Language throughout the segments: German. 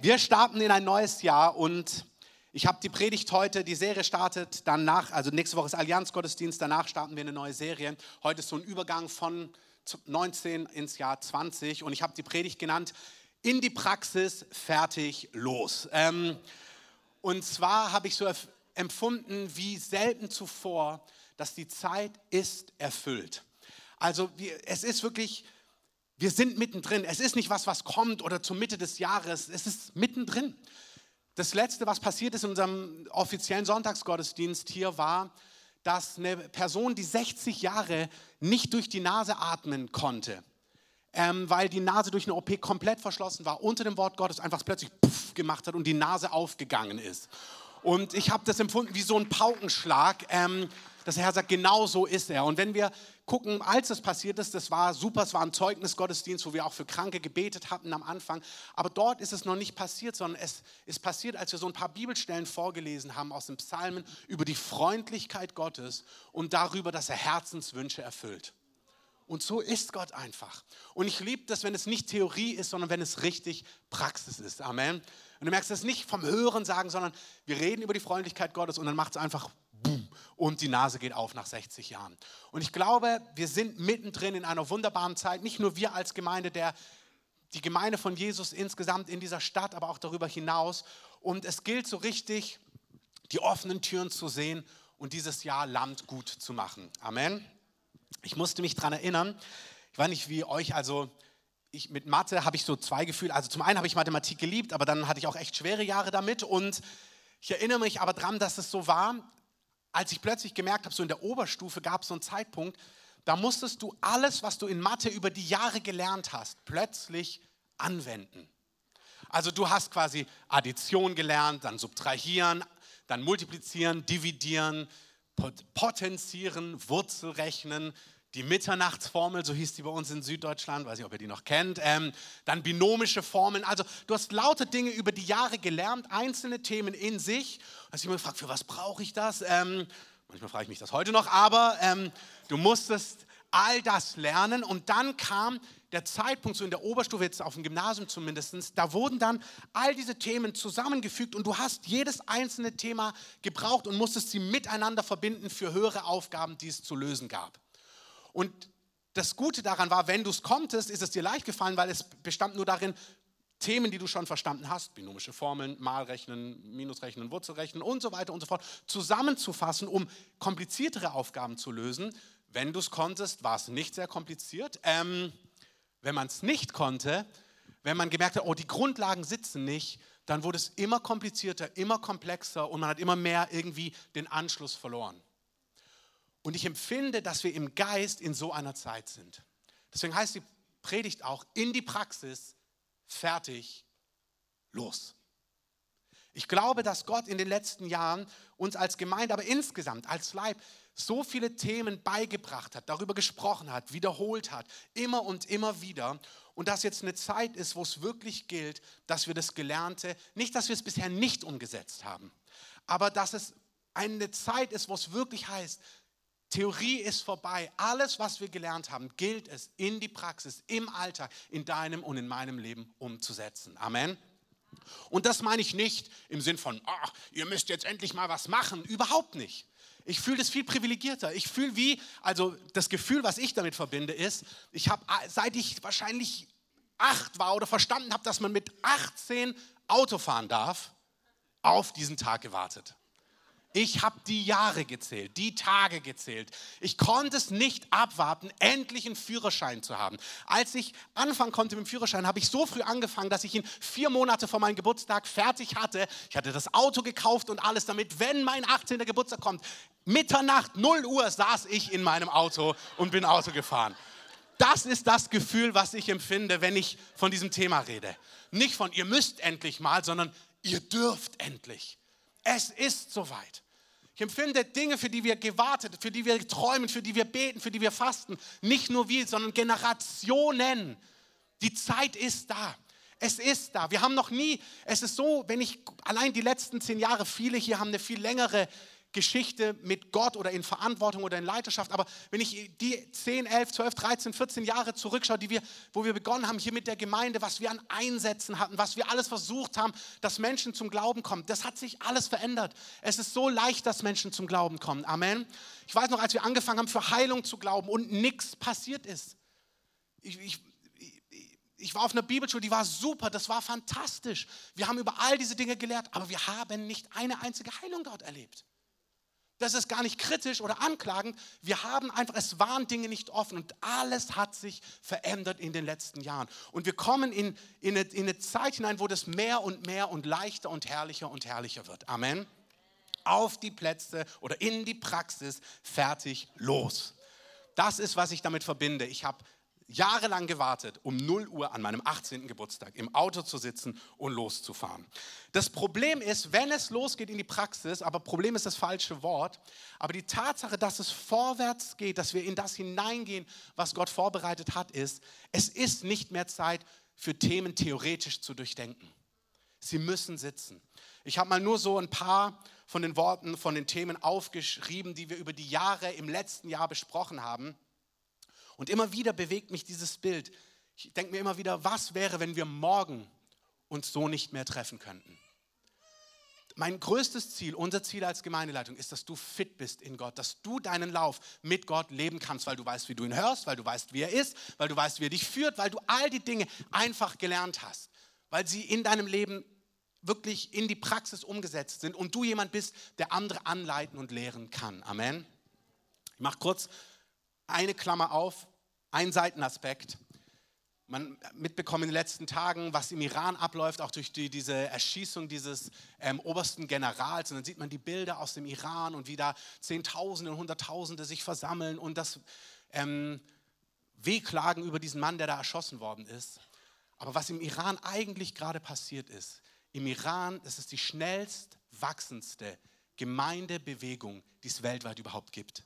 Wir starten in ein neues Jahr und ich habe die Predigt heute, die Serie startet danach, also nächste Woche ist Allianzgottesdienst, danach starten wir eine neue Serie. Heute ist so ein Übergang von 19 ins Jahr 20 und ich habe die Predigt genannt, in die Praxis, fertig, los. Ähm, und zwar habe ich so empfunden, wie selten zuvor, dass die Zeit ist erfüllt. Also es ist wirklich wir sind mittendrin. Es ist nicht was, was kommt oder zur Mitte des Jahres. Es ist mittendrin. Das Letzte, was passiert ist in unserem offiziellen Sonntagsgottesdienst hier, war, dass eine Person, die 60 Jahre nicht durch die Nase atmen konnte, ähm, weil die Nase durch eine OP komplett verschlossen war, unter dem Wort Gottes einfach plötzlich puff gemacht hat und die Nase aufgegangen ist. Und ich habe das empfunden wie so ein Paukenschlag. Ähm, dass der Herr sagt, genau so ist er. Und wenn wir gucken, als es passiert ist, das war super, es war ein Zeugnisgottesdienst, wo wir auch für Kranke gebetet hatten am Anfang. Aber dort ist es noch nicht passiert, sondern es ist passiert, als wir so ein paar Bibelstellen vorgelesen haben aus den Psalmen über die Freundlichkeit Gottes und darüber, dass er Herzenswünsche erfüllt. Und so ist Gott einfach. Und ich liebe das, wenn es nicht Theorie ist, sondern wenn es richtig Praxis ist. Amen. Und du merkst das nicht vom Hören sagen, sondern wir reden über die Freundlichkeit Gottes und dann macht es einfach boom, und die Nase geht auf nach 60 Jahren. Und ich glaube, wir sind mittendrin in einer wunderbaren Zeit, nicht nur wir als Gemeinde, der, die Gemeinde von Jesus insgesamt in dieser Stadt, aber auch darüber hinaus. Und es gilt so richtig, die offenen Türen zu sehen und dieses Jahr Land gut zu machen. Amen. Ich musste mich daran erinnern, ich weiß nicht wie euch, also ich, mit Mathe habe ich so zwei Gefühle. Also zum einen habe ich Mathematik geliebt, aber dann hatte ich auch echt schwere Jahre damit. Und ich erinnere mich aber daran, dass es so war, als ich plötzlich gemerkt habe, so in der Oberstufe gab es so einen Zeitpunkt, da musstest du alles, was du in Mathe über die Jahre gelernt hast, plötzlich anwenden. Also du hast quasi Addition gelernt, dann subtrahieren, dann multiplizieren, dividieren, potenzieren, Wurzelrechnen, die Mitternachtsformel, so hieß die bei uns in Süddeutschland, weiß nicht, ob ihr die noch kennt, ähm, dann binomische Formeln. Also du hast laute Dinge über die Jahre gelernt, einzelne Themen in sich. Hast immer gefragt, für was brauche ich das? Ähm, manchmal frage ich mich das heute noch, aber ähm, du musstest all das lernen und dann kam der Zeitpunkt, so in der Oberstufe, jetzt auf dem Gymnasium zumindest, da wurden dann all diese Themen zusammengefügt und du hast jedes einzelne Thema gebraucht und musstest sie miteinander verbinden für höhere Aufgaben, die es zu lösen gab. Und das Gute daran war, wenn du es konntest, ist es dir leicht gefallen, weil es bestand nur darin, Themen, die du schon verstanden hast, binomische Formeln, Malrechnen, Minusrechnen, Wurzelrechnen und so weiter und so fort, zusammenzufassen, um kompliziertere Aufgaben zu lösen. Wenn du es konntest, war es nicht sehr kompliziert. Ähm, wenn man es nicht konnte, wenn man gemerkt hat, oh, die Grundlagen sitzen nicht, dann wurde es immer komplizierter, immer komplexer und man hat immer mehr irgendwie den Anschluss verloren. Und ich empfinde, dass wir im Geist in so einer Zeit sind. Deswegen heißt die Predigt auch in die Praxis, fertig, los. Ich glaube, dass Gott in den letzten Jahren uns als Gemeinde, aber insgesamt als Leib so viele Themen beigebracht hat, darüber gesprochen hat, wiederholt hat, immer und immer wieder. Und dass jetzt eine Zeit ist, wo es wirklich gilt, dass wir das Gelernte, nicht, dass wir es bisher nicht umgesetzt haben, aber dass es eine Zeit ist, wo es wirklich heißt, Theorie ist vorbei. Alles, was wir gelernt haben, gilt es in die Praxis, im Alltag, in deinem und in meinem Leben umzusetzen. Amen. Und das meine ich nicht im Sinn von, ach, ihr müsst jetzt endlich mal was machen. Überhaupt nicht. Ich fühle das viel privilegierter. Ich fühle wie, also das Gefühl, was ich damit verbinde, ist, ich habe, seit ich wahrscheinlich acht war oder verstanden habe, dass man mit 18 Auto fahren darf, auf diesen Tag gewartet. Ich habe die Jahre gezählt, die Tage gezählt. Ich konnte es nicht abwarten, endlich einen Führerschein zu haben. Als ich anfangen konnte mit dem Führerschein, habe ich so früh angefangen, dass ich ihn vier Monate vor meinem Geburtstag fertig hatte. Ich hatte das Auto gekauft und alles, damit, wenn mein 18. Geburtstag kommt, Mitternacht, 0 Uhr saß ich in meinem Auto und bin Auto gefahren. Das ist das Gefühl, was ich empfinde, wenn ich von diesem Thema rede. Nicht von ihr müsst endlich mal, sondern ihr dürft endlich. Es ist soweit. Ich empfinde Dinge, für die wir gewartet, für die wir träumen, für die wir beten, für die wir fasten. Nicht nur wir, sondern Generationen. Die Zeit ist da. Es ist da. Wir haben noch nie, es ist so, wenn ich allein die letzten zehn Jahre, viele hier haben eine viel längere Geschichte mit Gott oder in Verantwortung oder in Leiterschaft. Aber wenn ich die 10, 11, 12, 13, 14 Jahre zurückschaue, die wir, wo wir begonnen haben hier mit der Gemeinde, was wir an Einsätzen hatten, was wir alles versucht haben, dass Menschen zum Glauben kommen, das hat sich alles verändert. Es ist so leicht, dass Menschen zum Glauben kommen. Amen. Ich weiß noch, als wir angefangen haben, für Heilung zu glauben und nichts passiert ist. Ich, ich, ich war auf einer Bibelschule, die war super, das war fantastisch. Wir haben über all diese Dinge gelehrt, aber wir haben nicht eine einzige Heilung dort erlebt. Das ist gar nicht kritisch oder anklagend. Wir haben einfach, es waren Dinge nicht offen und alles hat sich verändert in den letzten Jahren. Und wir kommen in, in, eine, in eine Zeit hinein, wo das mehr und mehr und leichter und herrlicher und herrlicher wird. Amen. Auf die Plätze oder in die Praxis, fertig, los. Das ist, was ich damit verbinde. Ich habe jahrelang gewartet, um 0 Uhr an meinem 18. Geburtstag im Auto zu sitzen und loszufahren. Das Problem ist, wenn es losgeht in die Praxis, aber Problem ist das falsche Wort, aber die Tatsache, dass es vorwärts geht, dass wir in das hineingehen, was Gott vorbereitet hat, ist, es ist nicht mehr Zeit für Themen theoretisch zu durchdenken. Sie müssen sitzen. Ich habe mal nur so ein paar von den Worten, von den Themen aufgeschrieben, die wir über die Jahre im letzten Jahr besprochen haben. Und immer wieder bewegt mich dieses Bild. Ich denke mir immer wieder, was wäre, wenn wir morgen uns so nicht mehr treffen könnten? Mein größtes Ziel, unser Ziel als Gemeindeleitung ist, dass du fit bist in Gott, dass du deinen Lauf mit Gott leben kannst, weil du weißt, wie du ihn hörst, weil du weißt, wie er ist, weil du weißt, wie er dich führt, weil du all die Dinge einfach gelernt hast, weil sie in deinem Leben wirklich in die Praxis umgesetzt sind und du jemand bist, der andere anleiten und lehren kann. Amen. Ich mache kurz eine Klammer auf, ein Seitenaspekt. Man mitbekommen in den letzten Tagen, was im Iran abläuft, auch durch die, diese Erschießung dieses ähm, obersten Generals. Und dann sieht man die Bilder aus dem Iran und wie da Zehntausende und Hunderttausende sich versammeln und das ähm, Wehklagen über diesen Mann, der da erschossen worden ist. Aber was im Iran eigentlich gerade passiert ist, im Iran, das ist die schnellst wachsendste Gemeindebewegung, die es weltweit überhaupt gibt.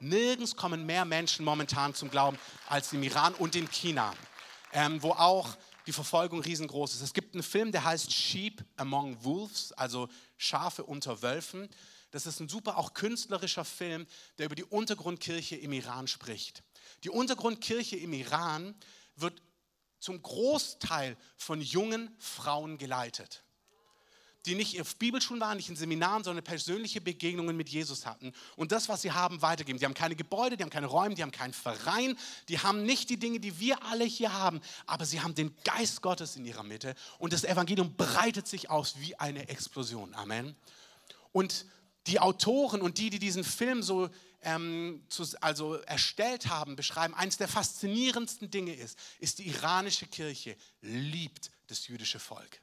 Nirgends kommen mehr Menschen momentan zum Glauben als im Iran und in China, ähm, wo auch die Verfolgung riesengroß ist. Es gibt einen Film, der heißt Sheep Among Wolves, also Schafe unter Wölfen. Das ist ein super, auch künstlerischer Film, der über die Untergrundkirche im Iran spricht. Die Untergrundkirche im Iran wird zum Großteil von jungen Frauen geleitet die nicht auf Bibelschulen waren, nicht in Seminaren, sondern persönliche Begegnungen mit Jesus hatten und das, was sie haben, weitergeben. Die haben keine Gebäude, die haben keine Räume, die haben keinen Verein, die haben nicht die Dinge, die wir alle hier haben, aber sie haben den Geist Gottes in ihrer Mitte und das Evangelium breitet sich aus wie eine Explosion. Amen. Und die Autoren und die, die diesen Film so ähm, zu, also erstellt haben, beschreiben, eines der faszinierendsten Dinge ist, ist die iranische Kirche liebt das jüdische Volk.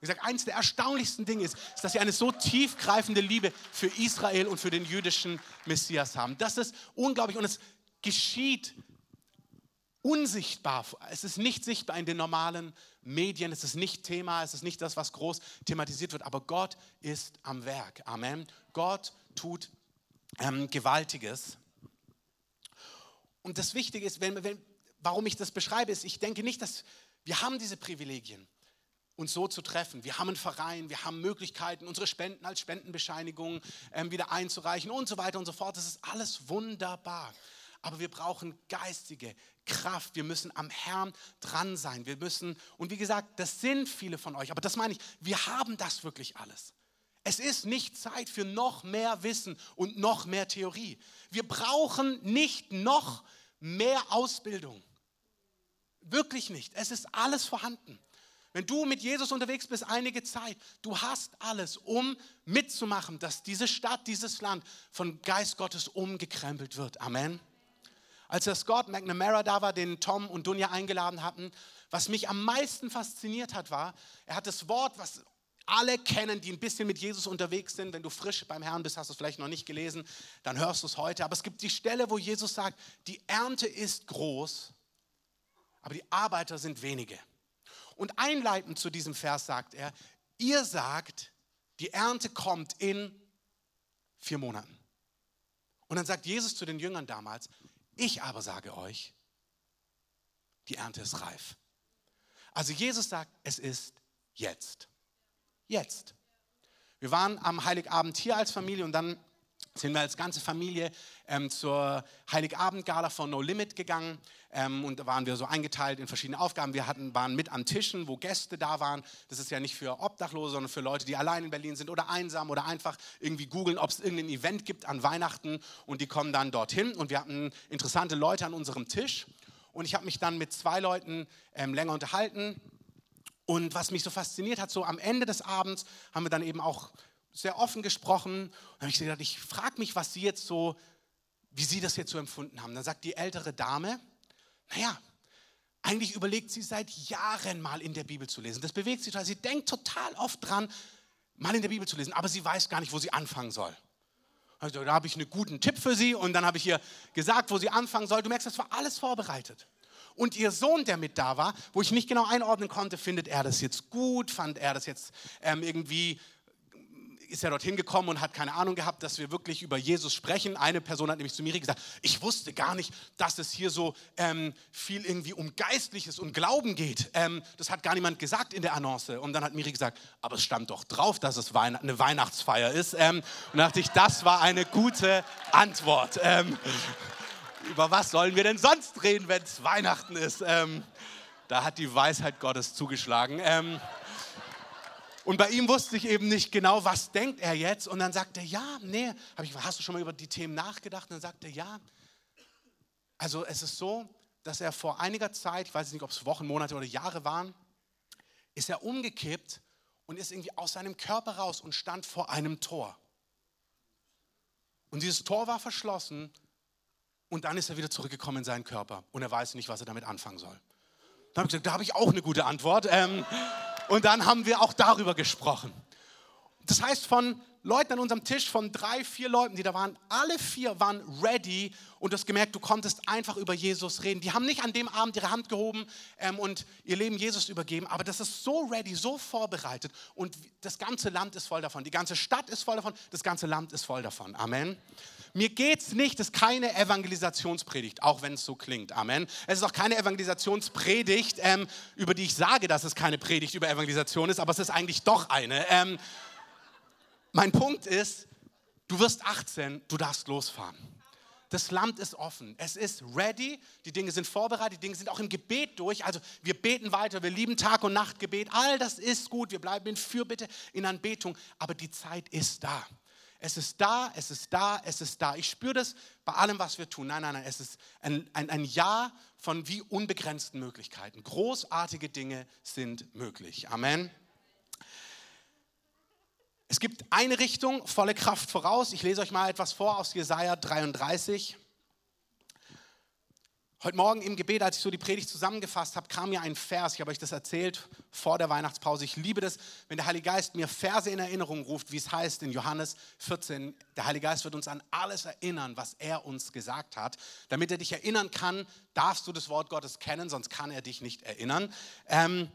Wie gesagt, eines der erstaunlichsten Dinge ist, ist, dass sie eine so tiefgreifende Liebe für Israel und für den jüdischen Messias haben. Das ist unglaublich und es geschieht unsichtbar. Es ist nicht sichtbar in den normalen Medien, es ist nicht Thema, es ist nicht das, was groß thematisiert wird, aber Gott ist am Werk. Amen. Gott tut ähm, Gewaltiges. Und das Wichtige ist, wenn, wenn, warum ich das beschreibe, ist, ich denke nicht, dass wir haben diese Privilegien uns so zu treffen. Wir haben einen Verein, wir haben Möglichkeiten, unsere Spenden als Spendenbescheinigung ähm, wieder einzureichen und so weiter und so fort. Das ist alles wunderbar. Aber wir brauchen geistige Kraft. Wir müssen am Herrn dran sein. Wir müssen, und wie gesagt, das sind viele von euch, aber das meine ich, wir haben das wirklich alles. Es ist nicht Zeit für noch mehr Wissen und noch mehr Theorie. Wir brauchen nicht noch mehr Ausbildung. Wirklich nicht. Es ist alles vorhanden. Wenn du mit Jesus unterwegs bist einige Zeit, du hast alles, um mitzumachen, dass diese Stadt, dieses Land von Geist Gottes umgekrempelt wird. Amen. Als der Scott McNamara da war, den Tom und Dunja eingeladen hatten, was mich am meisten fasziniert hat, war, er hat das Wort, was alle kennen, die ein bisschen mit Jesus unterwegs sind. Wenn du frisch beim Herrn bist, hast du es vielleicht noch nicht gelesen, dann hörst du es heute. Aber es gibt die Stelle, wo Jesus sagt, die Ernte ist groß, aber die Arbeiter sind wenige. Und einleitend zu diesem Vers sagt er, ihr sagt, die Ernte kommt in vier Monaten. Und dann sagt Jesus zu den Jüngern damals, ich aber sage euch, die Ernte ist reif. Also Jesus sagt, es ist jetzt. Jetzt. Wir waren am Heiligabend hier als Familie und dann sind wir als ganze Familie ähm, zur Heiligabendgala von No Limit gegangen ähm, und da waren wir so eingeteilt in verschiedene Aufgaben. Wir hatten, waren mit an Tischen, wo Gäste da waren. Das ist ja nicht für Obdachlose, sondern für Leute, die allein in Berlin sind oder einsam oder einfach irgendwie googeln, ob es irgendein Event gibt an Weihnachten und die kommen dann dorthin. Und wir hatten interessante Leute an unserem Tisch und ich habe mich dann mit zwei Leuten ähm, länger unterhalten. Und was mich so fasziniert hat, so am Ende des Abends haben wir dann eben auch sehr offen gesprochen. Und habe ich gedacht, ich frage mich, was Sie jetzt so, wie Sie das jetzt so empfunden haben. Dann sagt die ältere Dame, naja, eigentlich überlegt sie seit Jahren mal in der Bibel zu lesen. Das bewegt sie total. Sie denkt total oft dran, mal in der Bibel zu lesen, aber sie weiß gar nicht, wo sie anfangen soll. Also, da habe ich einen guten Tipp für sie und dann habe ich ihr gesagt, wo sie anfangen soll. Du merkst, das war alles vorbereitet. Und ihr Sohn, der mit da war, wo ich nicht genau einordnen konnte, findet er das jetzt gut, fand er das jetzt ähm, irgendwie ist er dorthin gekommen und hat keine Ahnung gehabt, dass wir wirklich über Jesus sprechen. Eine Person hat nämlich zu mir gesagt, ich wusste gar nicht, dass es hier so ähm, viel irgendwie um Geistliches und Glauben geht. Ähm, das hat gar niemand gesagt in der Annonce. Und dann hat Miri gesagt, aber es stand doch drauf, dass es Weihn eine Weihnachtsfeier ist. Ähm, und dachte ich, das war eine gute Antwort. Ähm, über was sollen wir denn sonst reden, wenn es Weihnachten ist? Ähm, da hat die Weisheit Gottes zugeschlagen. Und bei ihm wusste ich eben nicht genau, was denkt er jetzt. Und dann sagte er, ja, nee, hab ich, hast du schon mal über die Themen nachgedacht? Und dann sagte er, ja. Also es ist so, dass er vor einiger Zeit, ich weiß nicht, ob es Wochen, Monate oder Jahre waren, ist er umgekippt und ist irgendwie aus seinem Körper raus und stand vor einem Tor. Und dieses Tor war verschlossen und dann ist er wieder zurückgekommen in seinen Körper und er weiß nicht, was er damit anfangen soll. Da habe ich gesagt, da habe ich auch eine gute Antwort. Ähm, und dann haben wir auch darüber gesprochen. Das heißt, von Leuten an unserem Tisch, von drei, vier Leuten, die da waren, alle vier waren ready und du hast gemerkt, du konntest einfach über Jesus reden. Die haben nicht an dem Abend ihre Hand gehoben ähm, und ihr Leben Jesus übergeben, aber das ist so ready, so vorbereitet und das ganze Land ist voll davon. Die ganze Stadt ist voll davon, das ganze Land ist voll davon. Amen. Mir geht es nicht, das ist keine Evangelisationspredigt, auch wenn es so klingt. Amen. Es ist auch keine Evangelisationspredigt, ähm, über die ich sage, dass es keine Predigt über Evangelisation ist, aber es ist eigentlich doch eine. Ähm, mein Punkt ist, du wirst 18, du darfst losfahren. Das Land ist offen. Es ist ready. Die Dinge sind vorbereitet. Die Dinge sind auch im Gebet durch. Also wir beten weiter. Wir lieben Tag- und Nachtgebet. All das ist gut. Wir bleiben in Fürbitte, in Anbetung. Aber die Zeit ist da. Es ist da, es ist da, es ist da. Ich spüre das bei allem, was wir tun. Nein, nein, nein. Es ist ein, ein, ein Jahr von wie unbegrenzten Möglichkeiten. Großartige Dinge sind möglich. Amen. Es gibt eine Richtung, volle Kraft voraus. Ich lese euch mal etwas vor aus Jesaja 33. Heute Morgen im Gebet, als ich so die Predigt zusammengefasst habe, kam mir ein Vers. Ich habe euch das erzählt vor der Weihnachtspause. Ich liebe das, wenn der Heilige Geist mir Verse in Erinnerung ruft, wie es heißt in Johannes 14. Der Heilige Geist wird uns an alles erinnern, was er uns gesagt hat. Damit er dich erinnern kann, darfst du das Wort Gottes kennen, sonst kann er dich nicht erinnern. Ähm,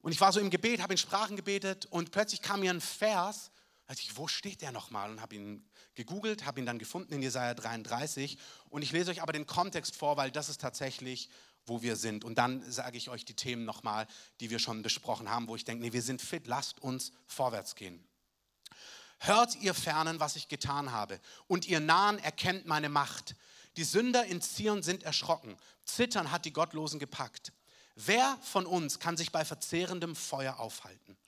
und ich war so im Gebet, habe in Sprachen gebetet und plötzlich kam mir ein Vers. Da dachte ich, wo steht der nochmal? Und habe ihn gegoogelt, habe ihn dann gefunden in Jesaja 33 und ich lese euch aber den Kontext vor, weil das ist tatsächlich, wo wir sind. Und dann sage ich euch die Themen nochmal, die wir schon besprochen haben, wo ich denke, nee, wir sind fit, lasst uns vorwärts gehen. Hört ihr Fernen, was ich getan habe, und ihr Nahen erkennt meine Macht. Die Sünder in Zion sind erschrocken, Zittern hat die Gottlosen gepackt. Wer von uns kann sich bei verzehrendem Feuer aufhalten?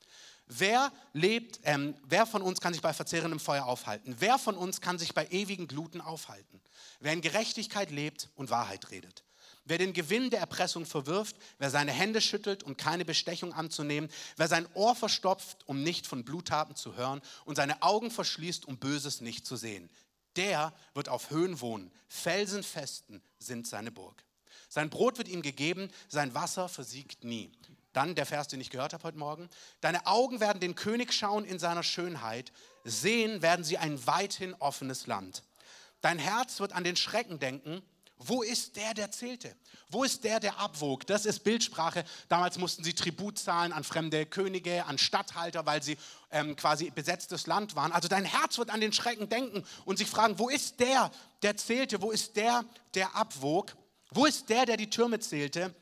Wer lebt, ähm, wer von uns kann sich bei verzehrendem Feuer aufhalten? Wer von uns kann sich bei ewigen Gluten aufhalten? Wer in Gerechtigkeit lebt und Wahrheit redet. Wer den Gewinn der Erpressung verwirft, wer seine Hände schüttelt, um keine Bestechung anzunehmen, wer sein Ohr verstopft, um nicht von Bluttaten zu hören und seine Augen verschließt, um Böses nicht zu sehen, der wird auf Höhen wohnen. Felsenfesten sind seine Burg. Sein Brot wird ihm gegeben, sein Wasser versiegt nie. Dann der Vers, den ich gehört habe heute Morgen. Deine Augen werden den König schauen in seiner Schönheit. Sehen werden sie ein weithin offenes Land. Dein Herz wird an den Schrecken denken. Wo ist der, der zählte? Wo ist der, der abwog? Das ist Bildsprache. Damals mussten sie Tribut zahlen an fremde Könige, an Statthalter, weil sie ähm, quasi besetztes Land waren. Also dein Herz wird an den Schrecken denken und sich fragen, wo ist der, der zählte? Wo ist der, der abwog? Wo ist der, der die Türme zählte?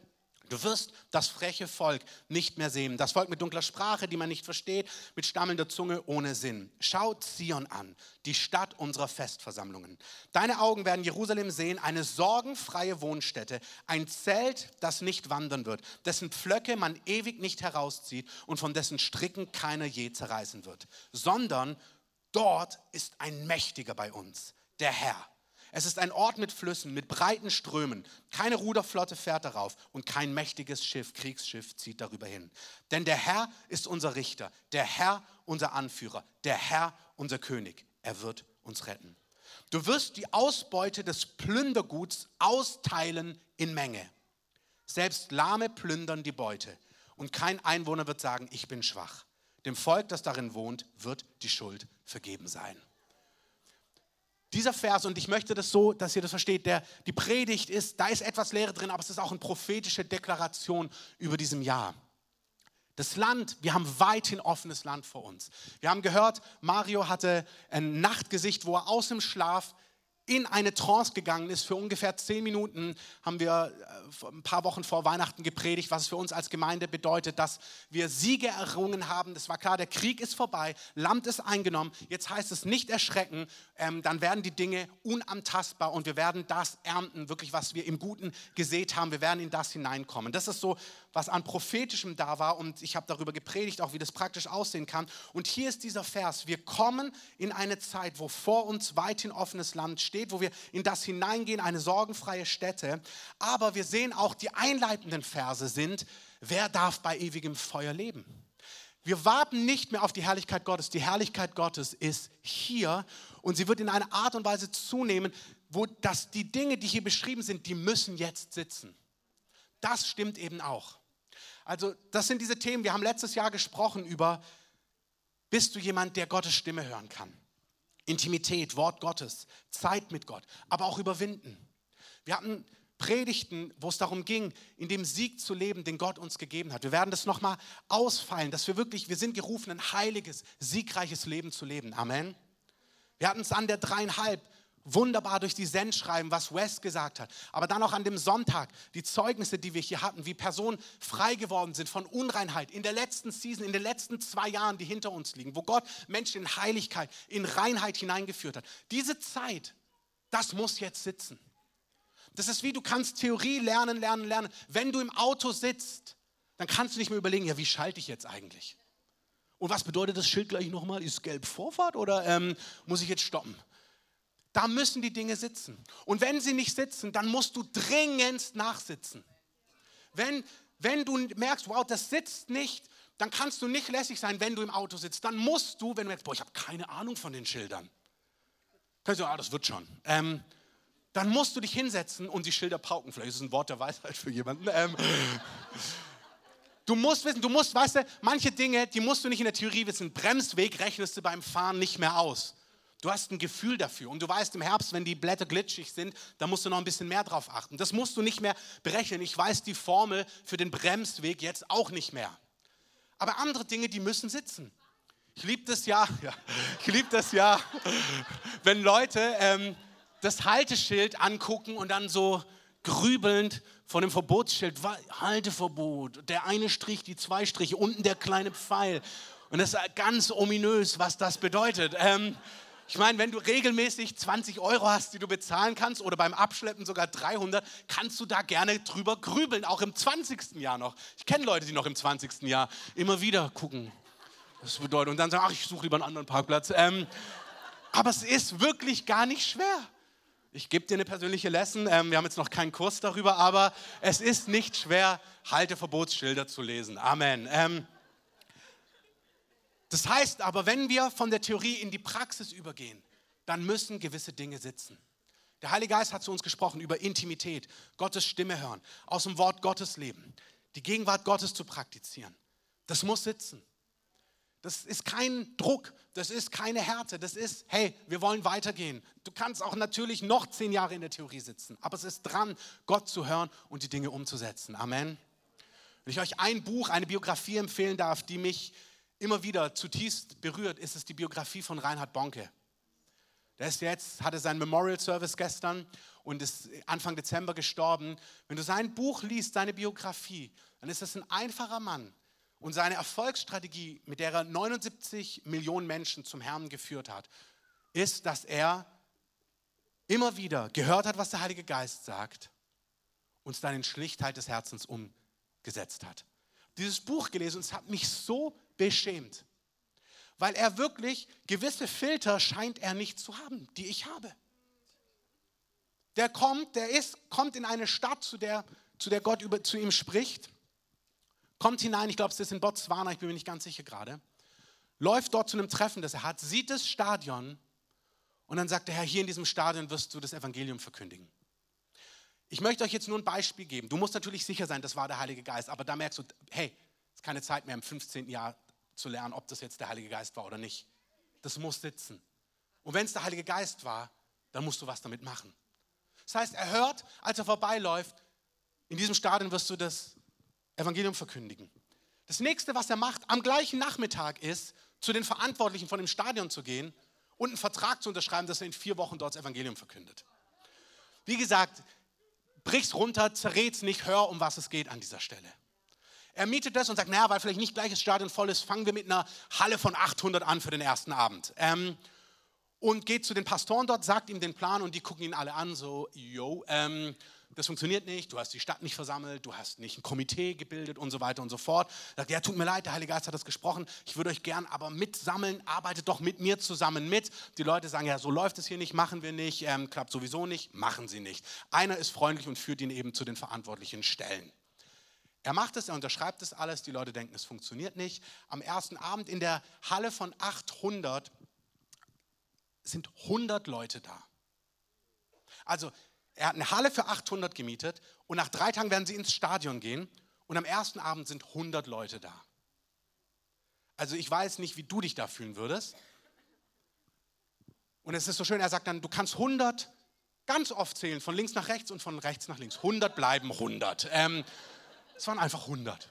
Du wirst das freche Volk nicht mehr sehen. Das Volk mit dunkler Sprache, die man nicht versteht, mit stammelnder Zunge ohne Sinn. Schau Zion an, die Stadt unserer Festversammlungen. Deine Augen werden Jerusalem sehen, eine sorgenfreie Wohnstätte, ein Zelt, das nicht wandern wird, dessen Pflöcke man ewig nicht herauszieht und von dessen Stricken keiner je zerreißen wird, sondern dort ist ein Mächtiger bei uns, der Herr es ist ein Ort mit Flüssen, mit breiten Strömen. Keine Ruderflotte fährt darauf und kein mächtiges Schiff, Kriegsschiff zieht darüber hin. Denn der Herr ist unser Richter, der Herr unser Anführer, der Herr unser König. Er wird uns retten. Du wirst die Ausbeute des Plünderguts austeilen in Menge. Selbst Lahme plündern die Beute und kein Einwohner wird sagen, ich bin schwach. Dem Volk, das darin wohnt, wird die Schuld vergeben sein. Dieser Vers, und ich möchte das so, dass ihr das versteht, der, die Predigt ist, da ist etwas Lehre drin, aber es ist auch eine prophetische Deklaration über diesem Jahr. Das Land, wir haben weithin offenes Land vor uns. Wir haben gehört, Mario hatte ein Nachtgesicht, wo er aus dem Schlaf in eine Trance gegangen ist. Für ungefähr zehn Minuten haben wir äh, ein paar Wochen vor Weihnachten gepredigt, was es für uns als Gemeinde bedeutet, dass wir Siege errungen haben. Das war klar, der Krieg ist vorbei, Land ist eingenommen. Jetzt heißt es nicht erschrecken, ähm, dann werden die Dinge unantastbar und wir werden das ernten, wirklich, was wir im Guten gesät haben. Wir werden in das hineinkommen. Das ist so, was an prophetischem da war und ich habe darüber gepredigt, auch wie das praktisch aussehen kann. Und hier ist dieser Vers. Wir kommen in eine Zeit, wo vor uns weithin offenes Land steht wo wir in das hineingehen, eine sorgenfreie Stätte. Aber wir sehen auch, die einleitenden Verse sind, wer darf bei ewigem Feuer leben? Wir warten nicht mehr auf die Herrlichkeit Gottes. Die Herrlichkeit Gottes ist hier und sie wird in einer Art und Weise zunehmen, wo das, die Dinge, die hier beschrieben sind, die müssen jetzt sitzen. Das stimmt eben auch. Also das sind diese Themen. Wir haben letztes Jahr gesprochen über, bist du jemand, der Gottes Stimme hören kann? Intimität, Wort Gottes, Zeit mit Gott, aber auch überwinden. Wir hatten Predigten, wo es darum ging, in dem Sieg zu leben, den Gott uns gegeben hat. Wir werden das nochmal ausfallen, dass wir wirklich, wir sind gerufen, ein heiliges, siegreiches Leben zu leben. Amen. Wir hatten es an der dreieinhalb wunderbar durch die Sendschreiben, was Wes gesagt hat. Aber dann auch an dem Sonntag die Zeugnisse, die wir hier hatten, wie Personen frei geworden sind von Unreinheit in der letzten Season, in den letzten zwei Jahren, die hinter uns liegen, wo Gott Menschen in Heiligkeit, in Reinheit hineingeführt hat. Diese Zeit, das muss jetzt sitzen. Das ist wie du kannst Theorie lernen, lernen, lernen. Wenn du im Auto sitzt, dann kannst du nicht mehr überlegen, ja, wie schalte ich jetzt eigentlich? Und was bedeutet das Schild gleich nochmal? Ist gelb Vorfahrt oder ähm, muss ich jetzt stoppen? Da müssen die Dinge sitzen. Und wenn sie nicht sitzen, dann musst du dringend nachsitzen. Wenn, wenn du merkst, wow, das sitzt nicht, dann kannst du nicht lässig sein, wenn du im Auto sitzt. Dann musst du, wenn du merkst, boah, ich habe keine Ahnung von den Schildern. Kannst du, ah, das wird schon. Ähm, dann musst du dich hinsetzen und die Schilder pauken. Vielleicht ist es ein Wort der Weisheit für jemanden. Ähm, du musst wissen, du musst, weißt du, manche Dinge, die musst du nicht in der Theorie wissen. Bremsweg rechnest du beim Fahren nicht mehr aus. Du hast ein Gefühl dafür und du weißt im Herbst, wenn die Blätter glitschig sind, da musst du noch ein bisschen mehr drauf achten. Das musst du nicht mehr berechnen. Ich weiß die Formel für den Bremsweg jetzt auch nicht mehr. Aber andere Dinge, die müssen sitzen. Ich liebe das ja, ja ich liebe das ja, wenn Leute ähm, das Halteschild angucken und dann so grübelnd von dem Verbotsschild, Halteverbot, der eine Strich, die zwei Striche, unten der kleine Pfeil. Und das ist ganz ominös, was das bedeutet. Ähm, ich meine, wenn du regelmäßig 20 Euro hast, die du bezahlen kannst oder beim Abschleppen sogar 300, kannst du da gerne drüber grübeln, auch im 20. Jahr noch. Ich kenne Leute, die noch im 20. Jahr immer wieder gucken. Das bedeutet, und dann sagen, ach, ich suche lieber einen anderen Parkplatz. Ähm, aber es ist wirklich gar nicht schwer. Ich gebe dir eine persönliche Lesson. Ähm, wir haben jetzt noch keinen Kurs darüber, aber es ist nicht schwer, Halteverbotsschilder zu lesen. Amen. Ähm, das heißt aber, wenn wir von der Theorie in die Praxis übergehen, dann müssen gewisse Dinge sitzen. Der Heilige Geist hat zu uns gesprochen über Intimität, Gottes Stimme hören, aus dem Wort Gottes leben, die Gegenwart Gottes zu praktizieren. Das muss sitzen. Das ist kein Druck, das ist keine Härte, das ist, hey, wir wollen weitergehen. Du kannst auch natürlich noch zehn Jahre in der Theorie sitzen, aber es ist dran, Gott zu hören und die Dinge umzusetzen. Amen. Wenn ich euch ein Buch, eine Biografie empfehlen darf, die mich immer wieder zutiefst berührt, ist es die Biografie von Reinhard Bonke. Der ist jetzt, hatte seinen Memorial Service gestern und ist Anfang Dezember gestorben. Wenn du sein Buch liest, seine Biografie, dann ist das ein einfacher Mann. Und seine Erfolgsstrategie, mit der er 79 Millionen Menschen zum Herrn geführt hat, ist, dass er immer wieder gehört hat, was der Heilige Geist sagt und es dann in Schlichtheit des Herzens umgesetzt hat. Dieses Buch gelesen und es hat mich so beschämt, weil er wirklich gewisse Filter scheint er nicht zu haben, die ich habe. Der kommt, der ist, kommt in eine Stadt, zu der, zu der Gott über, zu ihm spricht, kommt hinein, ich glaube, es ist in Botswana, ich bin mir nicht ganz sicher gerade, läuft dort zu einem Treffen, das er hat, sieht das Stadion und dann sagt der Herr, hier in diesem Stadion wirst du das Evangelium verkündigen. Ich möchte euch jetzt nur ein Beispiel geben. Du musst natürlich sicher sein, das war der Heilige Geist, aber da merkst du, hey, keine Zeit mehr im 15. Jahr zu lernen, ob das jetzt der Heilige Geist war oder nicht. Das muss sitzen. Und wenn es der Heilige Geist war, dann musst du was damit machen. Das heißt, er hört, als er vorbeiläuft, in diesem Stadion wirst du das Evangelium verkündigen. Das nächste, was er macht, am gleichen Nachmittag ist, zu den Verantwortlichen von dem Stadion zu gehen und einen Vertrag zu unterschreiben, dass er in vier Wochen dort das Evangelium verkündet. Wie gesagt, brich's runter, zerrät's nicht, hör, um was es geht an dieser Stelle. Er mietet das und sagt, naja, weil vielleicht nicht gleich das Stadion voll ist, fangen wir mit einer Halle von 800 an für den ersten Abend. Ähm, und geht zu den Pastoren dort, sagt ihm den Plan und die gucken ihn alle an, so, yo, ähm, das funktioniert nicht, du hast die Stadt nicht versammelt, du hast nicht ein Komitee gebildet und so weiter und so fort. Sagt, ja, tut mir leid, der Heilige Geist hat das gesprochen, ich würde euch gern aber mitsammeln, arbeitet doch mit mir zusammen mit. Die Leute sagen, ja, so läuft es hier nicht, machen wir nicht, ähm, klappt sowieso nicht, machen sie nicht. Einer ist freundlich und führt ihn eben zu den verantwortlichen Stellen. Er macht es, er unterschreibt es alles, die Leute denken, es funktioniert nicht. Am ersten Abend in der Halle von 800 sind 100 Leute da. Also er hat eine Halle für 800 gemietet und nach drei Tagen werden sie ins Stadion gehen und am ersten Abend sind 100 Leute da. Also ich weiß nicht, wie du dich da fühlen würdest. Und es ist so schön, er sagt dann, du kannst 100 ganz oft zählen, von links nach rechts und von rechts nach links. 100 bleiben 100. Ähm, es waren einfach 100.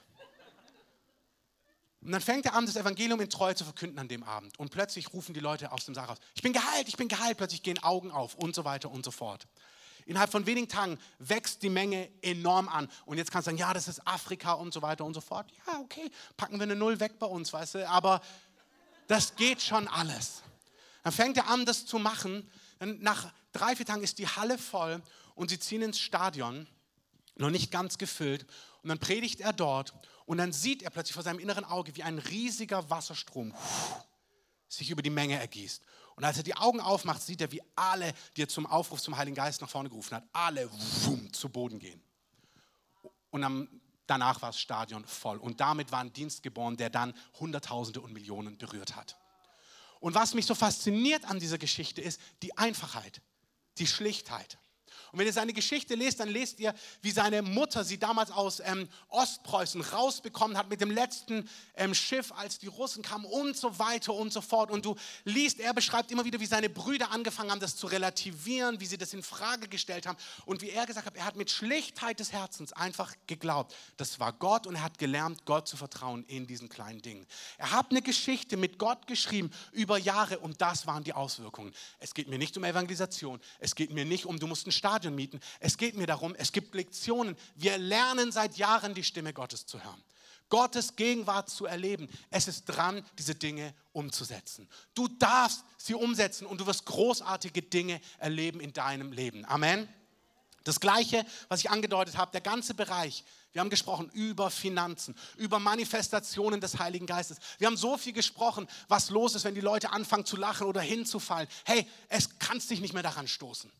Und dann fängt er an, das Evangelium in Treue zu verkünden an dem Abend. Und plötzlich rufen die Leute aus dem Saal raus, ich bin geheilt, ich bin geheilt. Plötzlich gehen Augen auf und so weiter und so fort. Innerhalb von wenigen Tagen wächst die Menge enorm an. Und jetzt kannst du sagen, ja, das ist Afrika und so weiter und so fort. Ja, okay, packen wir eine Null weg bei uns, weißt du. Aber das geht schon alles. Dann fängt er an, das zu machen. Dann nach drei, vier Tagen ist die Halle voll und sie ziehen ins Stadion, noch nicht ganz gefüllt. Und dann predigt er dort und dann sieht er plötzlich vor seinem inneren Auge, wie ein riesiger Wasserstrom sich über die Menge ergießt. Und als er die Augen aufmacht, sieht er, wie alle, die er zum Aufruf zum Heiligen Geist nach vorne gerufen hat, alle wumm, zu Boden gehen. Und am, danach war das Stadion voll. Und damit war ein Dienst geboren, der dann Hunderttausende und Millionen berührt hat. Und was mich so fasziniert an dieser Geschichte ist die Einfachheit, die Schlichtheit. Und wenn ihr seine Geschichte lest, dann lest ihr, wie seine Mutter sie damals aus ähm, Ostpreußen rausbekommen hat mit dem letzten ähm, Schiff, als die Russen kamen und so weiter und so fort. Und du liest, er beschreibt immer wieder, wie seine Brüder angefangen haben, das zu relativieren, wie sie das in Frage gestellt haben und wie er gesagt hat, er hat mit Schlichtheit des Herzens einfach geglaubt. Das war Gott und er hat gelernt, Gott zu vertrauen in diesen kleinen Dingen. Er hat eine Geschichte mit Gott geschrieben über Jahre und das waren die Auswirkungen. Es geht mir nicht um Evangelisation, es geht mir nicht um, du musst ein Stadion Stadion mieten. Es geht mir darum, es gibt Lektionen. Wir lernen seit Jahren die Stimme Gottes zu hören. Gottes Gegenwart zu erleben. Es ist dran, diese Dinge umzusetzen. Du darfst sie umsetzen und du wirst großartige Dinge erleben in deinem Leben. Amen. Das Gleiche, was ich angedeutet habe, der ganze Bereich. Wir haben gesprochen über Finanzen, über Manifestationen des Heiligen Geistes. Wir haben so viel gesprochen, was los ist, wenn die Leute anfangen zu lachen oder hinzufallen. Hey, es kannst dich nicht mehr daran stoßen.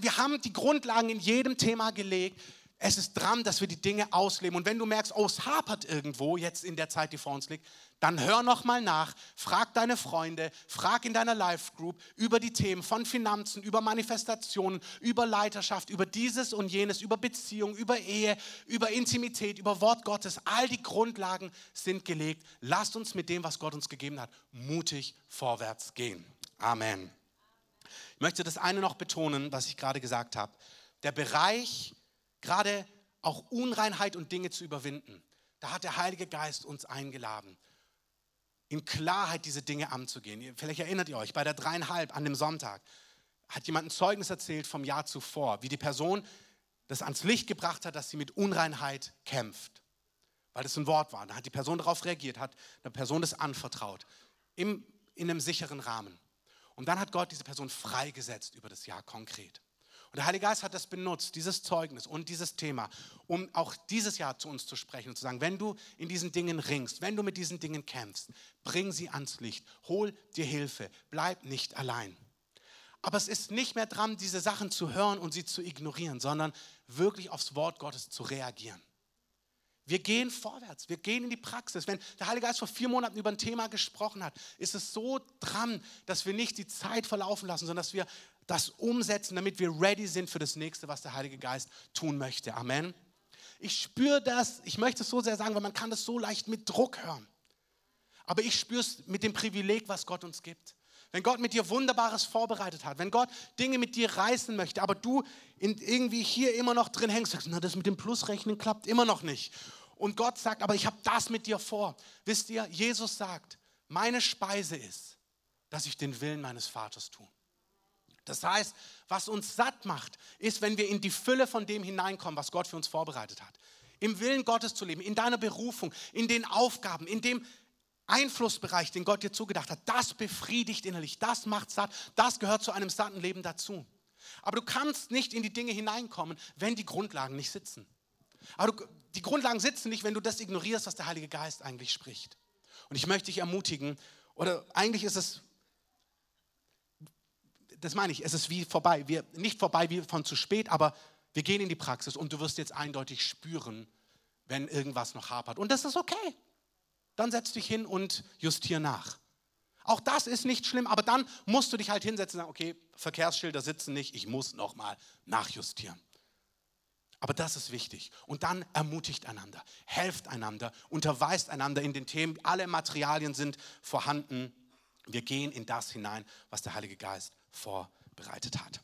Wir haben die Grundlagen in jedem Thema gelegt. Es ist dran, dass wir die Dinge ausleben. Und wenn du merkst, oh, es hapert irgendwo jetzt in der Zeit, die vor uns liegt, dann hör noch mal nach, frag deine Freunde, frag in deiner Life Group über die Themen von Finanzen, über Manifestationen, über Leiterschaft, über dieses und jenes, über Beziehung, über Ehe, über Intimität, über Wort Gottes. All die Grundlagen sind gelegt. Lasst uns mit dem, was Gott uns gegeben hat, mutig vorwärts gehen. Amen. Ich möchte das eine noch betonen, was ich gerade gesagt habe. Der Bereich, gerade auch Unreinheit und Dinge zu überwinden, da hat der Heilige Geist uns eingeladen. in Klarheit diese Dinge anzugehen. Vielleicht erinnert ihr euch, bei der dreieinhalb an dem Sonntag hat jemand ein Zeugnis erzählt vom Jahr zuvor, wie die Person das ans Licht gebracht hat, dass sie mit Unreinheit kämpft. Weil das ein Wort war. Da hat die Person darauf reagiert, hat der Person das anvertraut. Im, in einem sicheren Rahmen. Und dann hat Gott diese Person freigesetzt über das Jahr konkret. Und der Heilige Geist hat das benutzt, dieses Zeugnis und dieses Thema, um auch dieses Jahr zu uns zu sprechen und zu sagen, wenn du in diesen Dingen ringst, wenn du mit diesen Dingen kämpfst, bring sie ans Licht, hol dir Hilfe, bleib nicht allein. Aber es ist nicht mehr dran, diese Sachen zu hören und sie zu ignorieren, sondern wirklich aufs Wort Gottes zu reagieren. Wir gehen vorwärts, wir gehen in die Praxis. Wenn der Heilige Geist vor vier Monaten über ein Thema gesprochen hat, ist es so dran, dass wir nicht die Zeit verlaufen lassen, sondern dass wir das umsetzen, damit wir ready sind für das nächste, was der Heilige Geist tun möchte. Amen. Ich spüre das, ich möchte es so sehr sagen, weil man kann das so leicht mit Druck hören. Aber ich spüre es mit dem Privileg, was Gott uns gibt. Wenn Gott mit dir Wunderbares vorbereitet hat, wenn Gott Dinge mit dir reißen möchte, aber du irgendwie hier immer noch drin hängst, sagst, na, das mit dem Plusrechnen klappt immer noch nicht. Und Gott sagt, aber ich habe das mit dir vor. Wisst ihr, Jesus sagt, meine Speise ist, dass ich den Willen meines Vaters tue. Das heißt, was uns satt macht, ist, wenn wir in die Fülle von dem hineinkommen, was Gott für uns vorbereitet hat. Im Willen Gottes zu leben, in deiner Berufung, in den Aufgaben, in dem Einflussbereich, den Gott dir zugedacht hat. Das befriedigt innerlich, das macht satt, das gehört zu einem satten Leben dazu. Aber du kannst nicht in die Dinge hineinkommen, wenn die Grundlagen nicht sitzen. Aber du, die Grundlagen sitzen nicht, wenn du das ignorierst, was der Heilige Geist eigentlich spricht. Und ich möchte dich ermutigen, oder eigentlich ist es, das meine ich, es ist wie vorbei. Wir, nicht vorbei wie von zu spät, aber wir gehen in die Praxis und du wirst jetzt eindeutig spüren, wenn irgendwas noch hapert. Und das ist okay. Dann setz dich hin und justier nach. Auch das ist nicht schlimm, aber dann musst du dich halt hinsetzen und sagen, okay, Verkehrsschilder sitzen nicht, ich muss nochmal nachjustieren. Aber das ist wichtig. Und dann ermutigt einander, helft einander, unterweist einander in den Themen. Alle Materialien sind vorhanden. Wir gehen in das hinein, was der Heilige Geist vorbereitet hat.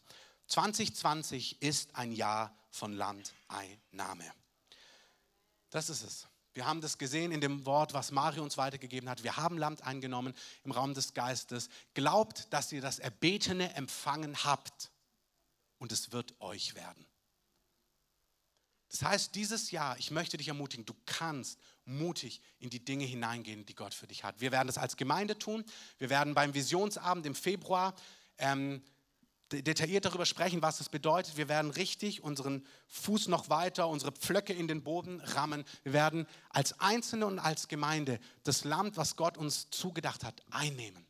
2020 ist ein Jahr von Landeinnahme. Das ist es. Wir haben das gesehen in dem Wort, was Mario uns weitergegeben hat. Wir haben Land eingenommen im Raum des Geistes. Glaubt, dass ihr das Erbetene empfangen habt und es wird euch werden. Das heißt, dieses Jahr, ich möchte dich ermutigen, du kannst mutig in die Dinge hineingehen, die Gott für dich hat. Wir werden das als Gemeinde tun. Wir werden beim Visionsabend im Februar ähm, detailliert darüber sprechen, was es bedeutet. Wir werden richtig unseren Fuß noch weiter, unsere Pflöcke in den Boden rammen. Wir werden als Einzelne und als Gemeinde das Land, was Gott uns zugedacht hat, einnehmen.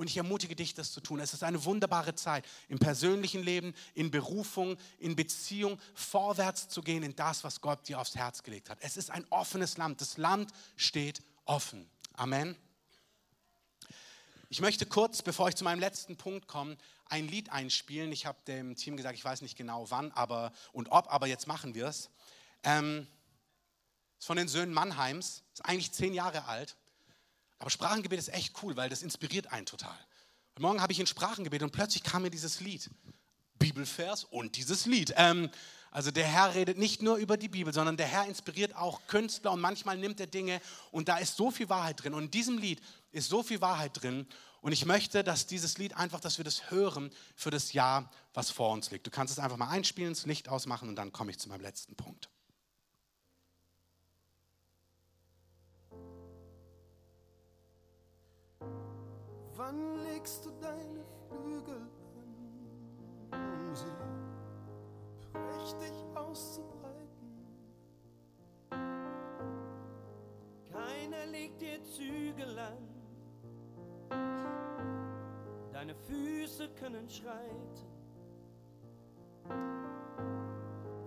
Und ich ermutige dich, das zu tun. Es ist eine wunderbare Zeit, im persönlichen Leben, in Berufung, in Beziehung, vorwärts zu gehen in das, was Gott dir aufs Herz gelegt hat. Es ist ein offenes Land. Das Land steht offen. Amen. Ich möchte kurz, bevor ich zu meinem letzten Punkt komme, ein Lied einspielen. Ich habe dem Team gesagt, ich weiß nicht genau wann aber, und ob, aber jetzt machen wir es. Ähm, ist von den Söhnen Mannheims, ist eigentlich zehn Jahre alt. Aber Sprachengebet ist echt cool, weil das inspiriert einen total. Heute Morgen habe ich in Sprachengebet und plötzlich kam mir dieses Lied. Bibelvers und dieses Lied. Ähm, also der Herr redet nicht nur über die Bibel, sondern der Herr inspiriert auch Künstler und manchmal nimmt er Dinge und da ist so viel Wahrheit drin. Und in diesem Lied ist so viel Wahrheit drin. Und ich möchte, dass dieses Lied einfach, dass wir das hören für das Jahr, was vor uns liegt. Du kannst es einfach mal einspielen, das Licht ausmachen und dann komme ich zu meinem letzten Punkt. Wann legst du deine Flügel an, um sie prächtig auszubreiten? Keiner legt dir Zügel an, deine Füße können schreiten.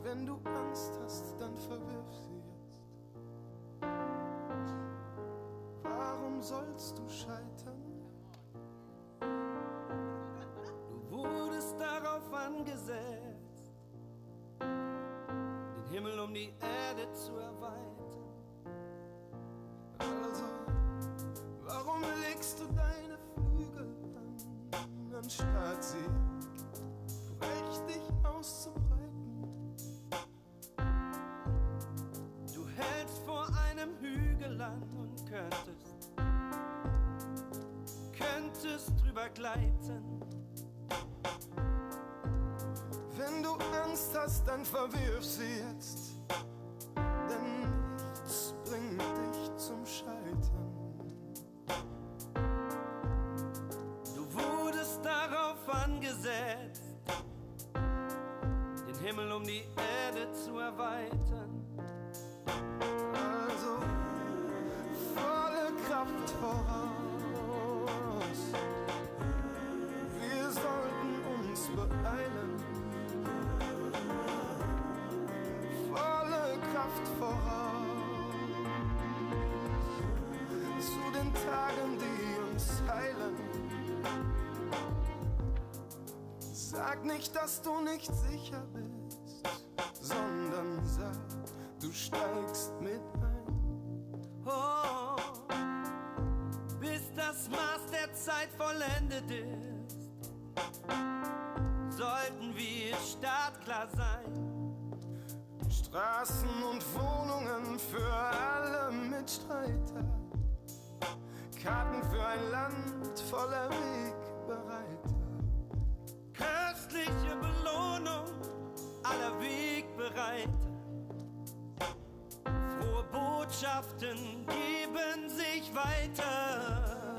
Wenn du Angst hast, dann verwirf sie jetzt. Warum sollst du scheitern? Angesetzt, den Himmel um die Erde zu erweitern. Also, warum legst du deine Flügel an, anstatt sie prächtig auszubreiten? Du hältst vor einem Hügel an und könntest könntest drüber gleiten. Wenn du Angst hast, dann verwirf sie jetzt. Denn nichts bringt dich zum Scheitern. Du wurdest darauf angesetzt, den Himmel um die Erde zu erweitern. Den Tagen, die uns heilen. Sag nicht, dass du nicht sicher bist, sondern sag, du steigst mit ein. Oh, bis das Maß der Zeit vollendet ist, sollten wir startklar sein. Straßen Karten für ein Land voller Wegbereiter. Köstliche Belohnung aller Wegbereiter. Frohe Botschaften geben sich weiter.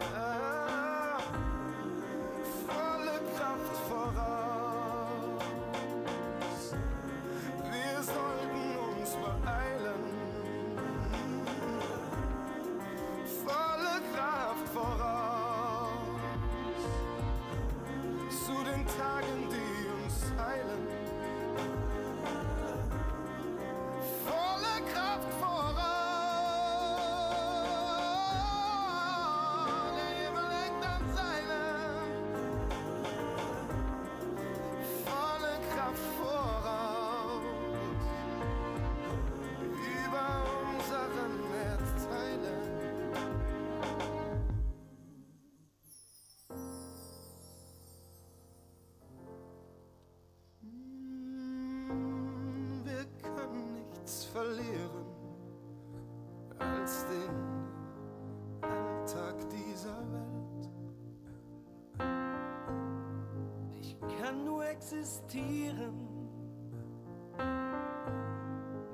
Existieren,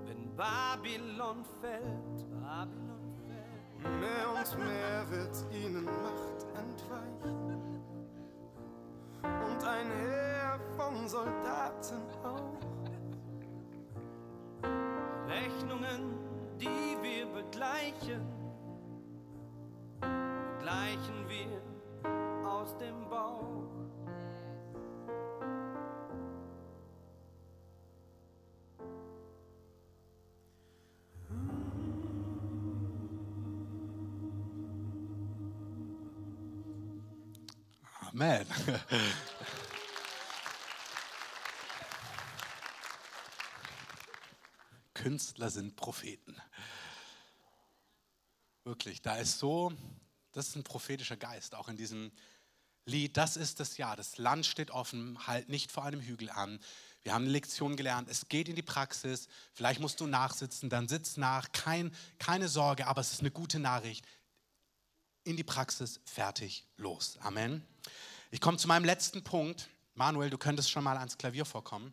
wenn Babylon fällt. Babylon fällt. Mehr und mehr wird ihnen Macht entweichen. Und ein Heer von Soldaten auch. Rechnungen, die wir begleichen, begleichen wir aus dem Bauch. Amen. Künstler sind Propheten. Wirklich, da ist so, das ist ein prophetischer Geist, auch in diesem Lied. Das ist das Jahr, das Land steht offen, halt nicht vor einem Hügel an. Wir haben eine Lektion gelernt, es geht in die Praxis. Vielleicht musst du nachsitzen, dann sitz nach. Kein, keine Sorge, aber es ist eine gute Nachricht. In die Praxis, fertig, los. Amen. Ich komme zu meinem letzten Punkt. Manuel, du könntest schon mal ans Klavier vorkommen.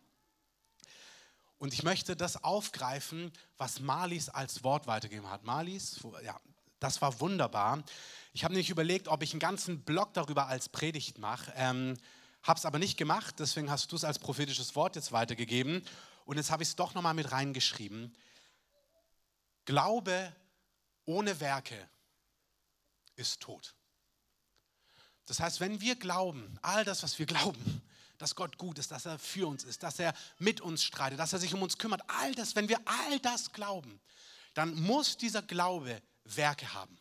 Und ich möchte das aufgreifen, was Marlies als Wort weitergegeben hat. Marlies, ja, das war wunderbar. Ich habe nämlich überlegt, ob ich einen ganzen Blog darüber als Predigt mache. Ähm, habe es aber nicht gemacht, deswegen hast du es als prophetisches Wort jetzt weitergegeben. Und jetzt habe ich es doch nochmal mit reingeschrieben. Glaube ohne Werke ist tot. Das heißt, wenn wir glauben, all das, was wir glauben, dass Gott gut ist, dass er für uns ist, dass er mit uns streitet, dass er sich um uns kümmert, all das, wenn wir all das glauben, dann muss dieser Glaube Werke haben.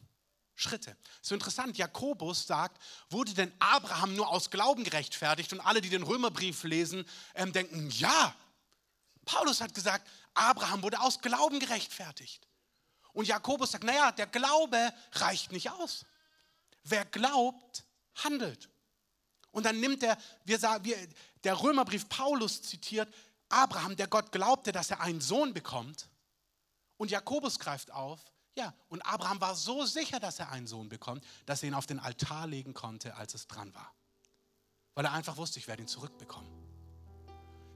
Schritte. So interessant, Jakobus sagt, wurde denn Abraham nur aus Glauben gerechtfertigt? Und alle, die den Römerbrief lesen, ähm, denken, ja. Paulus hat gesagt, Abraham wurde aus Glauben gerechtfertigt. Und Jakobus sagt, naja, der Glaube reicht nicht aus. Wer glaubt, handelt. Und dann nimmt er, wir wir, der Römerbrief Paulus zitiert Abraham, der Gott glaubte, dass er einen Sohn bekommt. Und Jakobus greift auf, Ja, und Abraham war so sicher, dass er einen Sohn bekommt, dass er ihn auf den Altar legen konnte, als es dran war. Weil er einfach wusste, ich werde ihn zurückbekommen.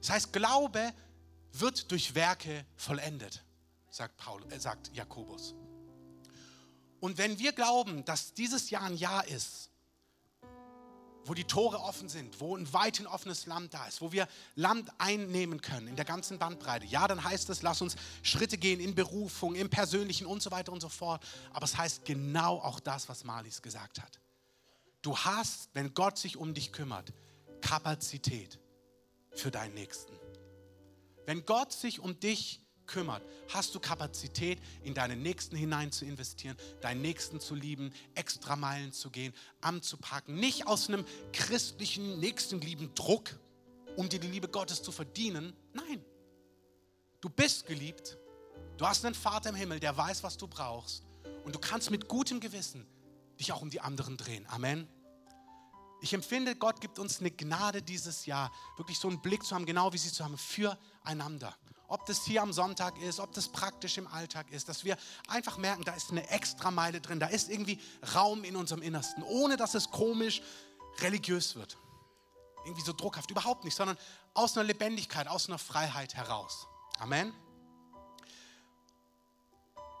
Das heißt, Glaube wird durch Werke vollendet, sagt, Paul, äh, sagt Jakobus. Und wenn wir glauben, dass dieses Jahr ein Jahr ist, wo die Tore offen sind, wo ein weithin offenes Land da ist, wo wir Land einnehmen können in der ganzen Bandbreite. Ja, dann heißt es, lass uns Schritte gehen in Berufung, im Persönlichen und so weiter und so fort. Aber es heißt genau auch das, was Marlies gesagt hat. Du hast, wenn Gott sich um dich kümmert, Kapazität für deinen Nächsten. Wenn Gott sich um dich kümmert, hast du Kapazität, in deinen Nächsten hinein zu investieren, deinen Nächsten zu lieben, extra Meilen zu gehen, anzupacken. Nicht aus einem christlichen Nächstenlieben Druck, um dir die Liebe Gottes zu verdienen. Nein. Du bist geliebt. Du hast einen Vater im Himmel, der weiß, was du brauchst. Und du kannst mit gutem Gewissen dich auch um die anderen drehen. Amen. Ich empfinde, Gott gibt uns eine Gnade dieses Jahr, wirklich so einen Blick zu haben, genau wie sie zu haben, füreinander ob das hier am Sonntag ist, ob das praktisch im Alltag ist, dass wir einfach merken, da ist eine Extrameile drin, da ist irgendwie Raum in unserem Innersten, ohne dass es komisch religiös wird. Irgendwie so druckhaft, überhaupt nicht, sondern aus einer Lebendigkeit, aus einer Freiheit heraus. Amen.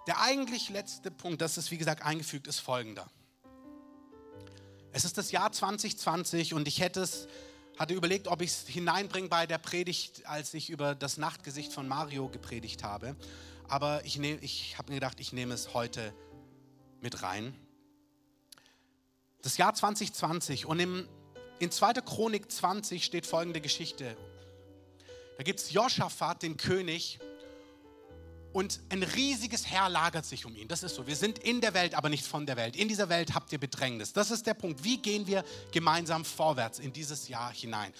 Der eigentlich letzte Punkt, das ist wie gesagt eingefügt, ist folgender. Es ist das Jahr 2020 und ich hätte es hatte überlegt, ob ich es hineinbringe bei der Predigt, als ich über das Nachtgesicht von Mario gepredigt habe. Aber ich, ich habe mir gedacht, ich nehme es heute mit rein. Das Jahr 2020 und im, in 2. Chronik 20 steht folgende Geschichte. Da gibt es Joschafat, den König, und ein riesiges Herr lagert sich um ihn. Das ist so. Wir sind in der Welt, aber nicht von der Welt. In dieser Welt habt ihr Bedrängnis. Das ist der Punkt. Wie gehen wir gemeinsam vorwärts in dieses Jahr hinein,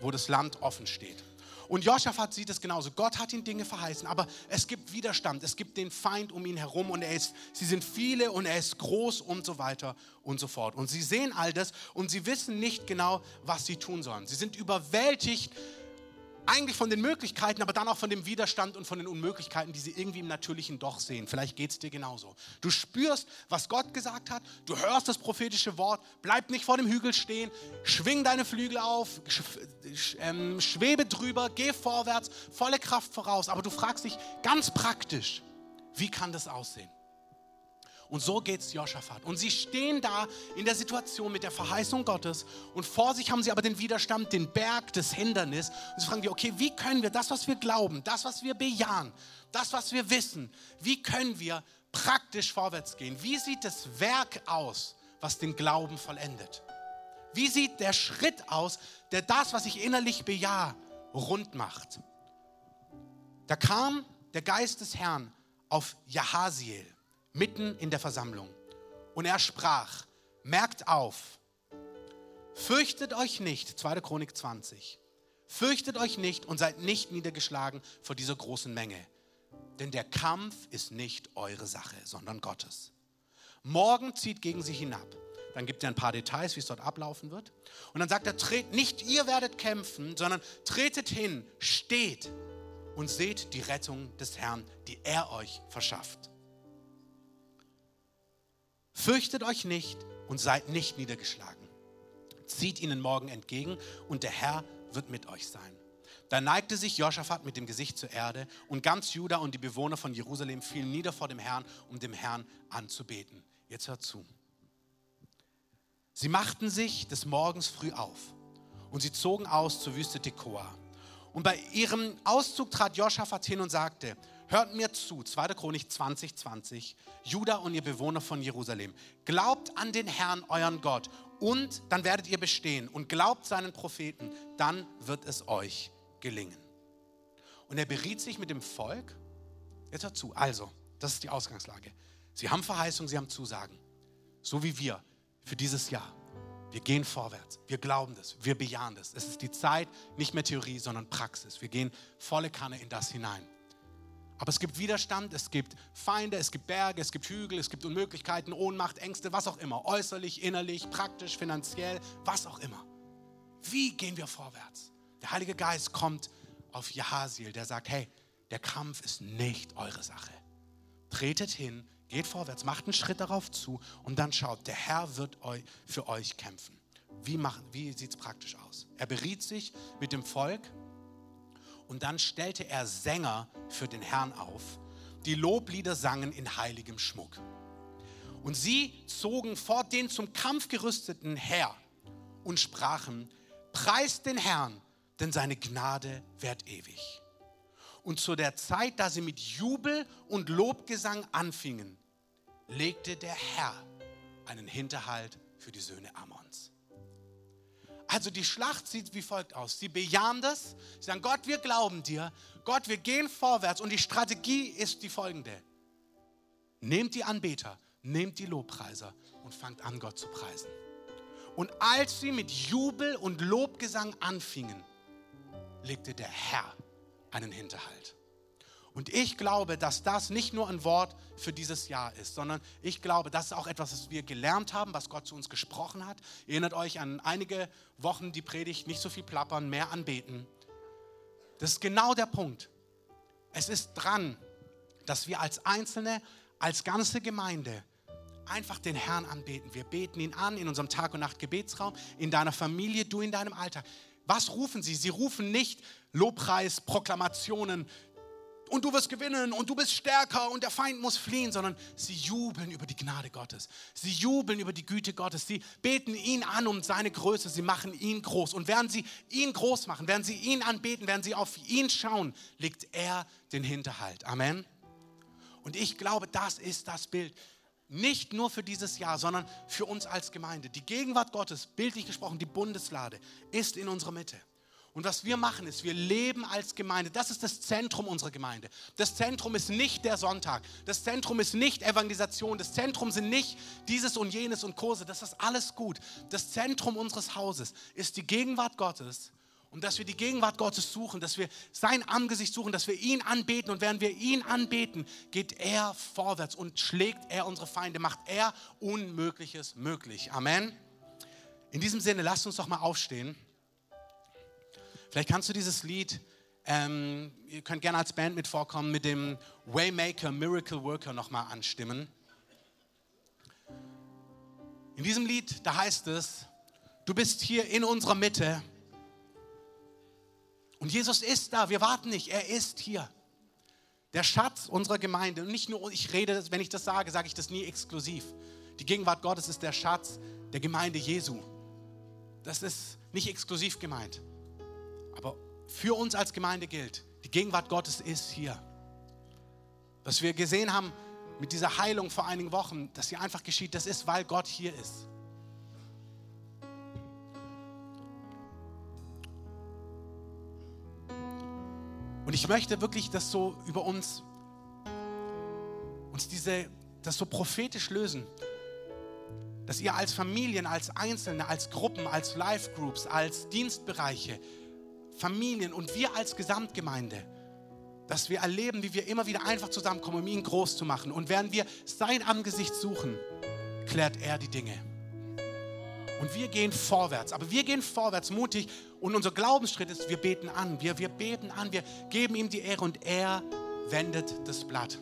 wo das Land offen steht? Und Joschafat sieht es genauso. Gott hat ihm Dinge verheißen, aber es gibt Widerstand. Es gibt den Feind um ihn herum und er ist, sie sind viele und er ist groß und so weiter und so fort. Und sie sehen all das und sie wissen nicht genau, was sie tun sollen. Sie sind überwältigt eigentlich von den Möglichkeiten, aber dann auch von dem Widerstand und von den Unmöglichkeiten, die sie irgendwie im Natürlichen doch sehen. Vielleicht geht es dir genauso. Du spürst, was Gott gesagt hat, du hörst das prophetische Wort, bleib nicht vor dem Hügel stehen, schwing deine Flügel auf, ähm, schwebe drüber, geh vorwärts, volle Kraft voraus. Aber du fragst dich ganz praktisch, wie kann das aussehen? Und so geht es Joschafat. Und sie stehen da in der Situation mit der Verheißung Gottes und vor sich haben sie aber den Widerstand, den Berg des Hindernis. Und sie fragen wir, okay, wie können wir das, was wir glauben, das, was wir bejahen, das, was wir wissen, wie können wir praktisch vorwärts gehen? Wie sieht das Werk aus, was den Glauben vollendet? Wie sieht der Schritt aus, der das, was ich innerlich bejahe, rund macht? Da kam der Geist des Herrn auf Jahaziel mitten in der Versammlung. Und er sprach, merkt auf, fürchtet euch nicht, 2. Chronik 20, fürchtet euch nicht und seid nicht niedergeschlagen vor dieser großen Menge, denn der Kampf ist nicht eure Sache, sondern Gottes. Morgen zieht gegen sie hinab. Dann gibt er ein paar Details, wie es dort ablaufen wird. Und dann sagt er, tret, nicht ihr werdet kämpfen, sondern tretet hin, steht und seht die Rettung des Herrn, die er euch verschafft. Fürchtet euch nicht und seid nicht niedergeschlagen. Zieht ihnen morgen entgegen und der Herr wird mit euch sein. Da neigte sich Joschafat mit dem Gesicht zur Erde und ganz Juda und die Bewohner von Jerusalem fielen nieder vor dem Herrn, um dem Herrn anzubeten. Jetzt hört zu. Sie machten sich des Morgens früh auf und sie zogen aus zur Wüste Tekoa. Und bei ihrem Auszug trat Joschafat hin und sagte, Hört mir zu, 2. Chronik 20, 20. Juda und ihr Bewohner von Jerusalem. Glaubt an den Herrn, euren Gott, und dann werdet ihr bestehen. Und glaubt seinen Propheten, dann wird es euch gelingen. Und er beriet sich mit dem Volk. Jetzt hört zu. Also, das ist die Ausgangslage. Sie haben Verheißung, sie haben Zusagen. So wie wir für dieses Jahr. Wir gehen vorwärts. Wir glauben das. Wir bejahen das. Es ist die Zeit, nicht mehr Theorie, sondern Praxis. Wir gehen volle Kanne in das hinein. Aber es gibt Widerstand, es gibt Feinde, es gibt Berge, es gibt Hügel, es gibt Unmöglichkeiten, Ohnmacht, Ängste, was auch immer. Äußerlich, innerlich, praktisch, finanziell, was auch immer. Wie gehen wir vorwärts? Der Heilige Geist kommt auf Jahaziel, der sagt, hey, der Kampf ist nicht eure Sache. Tretet hin, Geht vorwärts, macht einen Schritt darauf zu und dann schaut, der Herr wird für euch kämpfen. Wie, wie sieht es praktisch aus? Er beriet sich mit dem Volk und dann stellte er Sänger für den Herrn auf, die Loblieder sangen in heiligem Schmuck. Und sie zogen vor den zum Kampf gerüsteten her und sprachen, preist den Herrn, denn seine Gnade währt ewig. Und zu der Zeit, da sie mit Jubel und Lobgesang anfingen, legte der Herr einen Hinterhalt für die Söhne Ammons. Also die Schlacht sieht wie folgt aus. Sie bejahen das, sie sagen, Gott, wir glauben dir, Gott, wir gehen vorwärts und die Strategie ist die folgende. Nehmt die Anbeter, nehmt die Lobpreiser und fangt an, Gott zu preisen. Und als sie mit Jubel und Lobgesang anfingen, legte der Herr einen Hinterhalt. Und ich glaube, dass das nicht nur ein Wort für dieses Jahr ist, sondern ich glaube, das ist auch etwas, was wir gelernt haben, was Gott zu uns gesprochen hat. Ihr erinnert euch an einige Wochen die Predigt, nicht so viel plappern, mehr anbeten. Das ist genau der Punkt. Es ist dran, dass wir als Einzelne, als ganze Gemeinde einfach den Herrn anbeten. Wir beten ihn an in unserem Tag- und Nacht-Gebetsraum, in deiner Familie, du in deinem Alltag. Was rufen sie? Sie rufen nicht Lobpreis, Proklamationen, und du wirst gewinnen und du bist stärker und der Feind muss fliehen, sondern sie jubeln über die Gnade Gottes. Sie jubeln über die Güte Gottes. Sie beten ihn an um seine Größe. Sie machen ihn groß. Und während sie ihn groß machen, während sie ihn anbeten, während sie auf ihn schauen, legt er den Hinterhalt. Amen. Und ich glaube, das ist das Bild. Nicht nur für dieses Jahr, sondern für uns als Gemeinde. Die Gegenwart Gottes, bildlich gesprochen, die Bundeslade, ist in unserer Mitte. Und was wir machen ist, wir leben als Gemeinde. Das ist das Zentrum unserer Gemeinde. Das Zentrum ist nicht der Sonntag. Das Zentrum ist nicht Evangelisation. Das Zentrum sind nicht dieses und jenes und Kurse. Das ist alles gut. Das Zentrum unseres Hauses ist die Gegenwart Gottes. Und dass wir die Gegenwart Gottes suchen, dass wir sein Angesicht suchen, dass wir ihn anbeten. Und während wir ihn anbeten, geht er vorwärts und schlägt er unsere Feinde, macht er Unmögliches möglich. Amen. In diesem Sinne, lasst uns doch mal aufstehen. Vielleicht kannst du dieses Lied, ähm, ihr könnt gerne als Band mit vorkommen, mit dem Waymaker, Miracle Worker nochmal anstimmen. In diesem Lied, da heißt es, du bist hier in unserer Mitte und Jesus ist da, wir warten nicht, er ist hier. Der Schatz unserer Gemeinde. Und nicht nur, ich rede, wenn ich das sage, sage ich das nie exklusiv. Die Gegenwart Gottes ist der Schatz der Gemeinde Jesu. Das ist nicht exklusiv gemeint. Aber für uns als Gemeinde gilt, die Gegenwart Gottes ist hier. Was wir gesehen haben mit dieser Heilung vor einigen Wochen, dass sie einfach geschieht, das ist, weil Gott hier ist. Und ich möchte wirklich das so über uns, uns diese, das so prophetisch lösen, dass ihr als Familien, als Einzelne, als Gruppen, als Life-Groups, als Dienstbereiche, Familien und wir als Gesamtgemeinde, dass wir erleben, wie wir immer wieder einfach zusammenkommen, um ihn groß zu machen. Und während wir sein Angesicht suchen, klärt er die Dinge. Und wir gehen vorwärts. Aber wir gehen vorwärts mutig. Und unser Glaubensschritt ist, wir beten an. Wir, wir beten an. Wir geben ihm die Ehre und er wendet das Blatt.